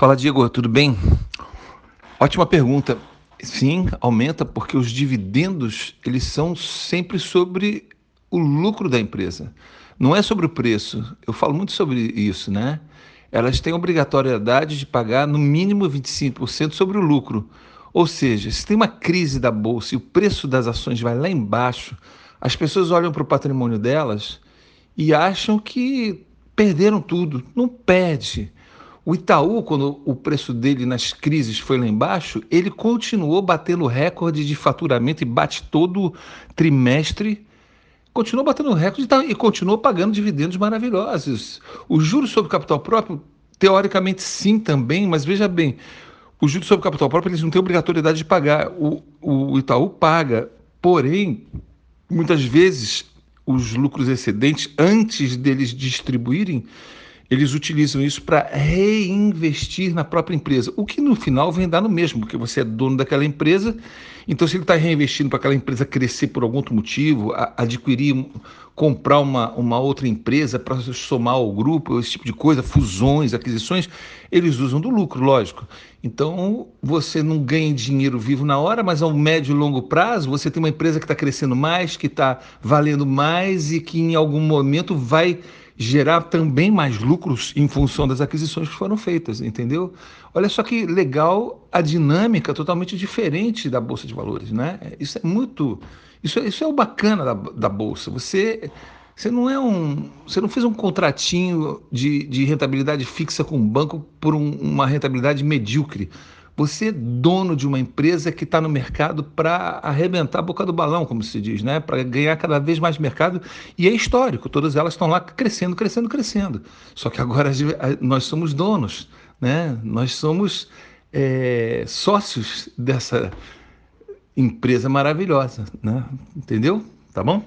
Fala, Diego, tudo bem? Ótima pergunta. Sim, aumenta porque os dividendos, eles são sempre sobre o lucro da empresa. Não é sobre o preço. Eu falo muito sobre isso, né? Elas têm obrigatoriedade de pagar no mínimo 25% sobre o lucro. Ou seja, se tem uma crise da bolsa e o preço das ações vai lá embaixo, as pessoas olham para o patrimônio delas e acham que perderam tudo. Não perde. O Itaú, quando o preço dele nas crises foi lá embaixo, ele continuou batendo recorde de faturamento e bate todo trimestre. Continuou batendo recorde e continuou pagando dividendos maravilhosos. O juros sobre capital próprio, teoricamente sim também, mas veja bem, os juros sobre capital próprio eles não têm obrigatoriedade de pagar. O, o Itaú paga, porém, muitas vezes os lucros excedentes, antes deles distribuírem, eles utilizam isso para reinvestir na própria empresa, o que no final vem dar no mesmo, porque você é dono daquela empresa, então se ele está reinvestindo para aquela empresa crescer por algum outro motivo, adquirir, comprar uma, uma outra empresa para somar ao grupo, esse tipo de coisa, fusões, aquisições, eles usam do lucro, lógico. Então você não ganha dinheiro vivo na hora, mas ao médio e longo prazo você tem uma empresa que está crescendo mais, que está valendo mais e que em algum momento vai gerar também mais lucros em função das aquisições que foram feitas, entendeu? Olha só que legal a dinâmica totalmente diferente da bolsa de valores, né? Isso é muito, isso, isso é o bacana da, da bolsa. Você você não é um, você não fez um contratinho de, de rentabilidade fixa com o banco por um, uma rentabilidade medíocre. Você é dono de uma empresa que está no mercado para arrebentar a boca do balão, como se diz, né? para ganhar cada vez mais mercado. E é histórico, todas elas estão lá crescendo, crescendo, crescendo. Só que agora nós somos donos, né? nós somos é, sócios dessa empresa maravilhosa. Né? Entendeu? Tá bom?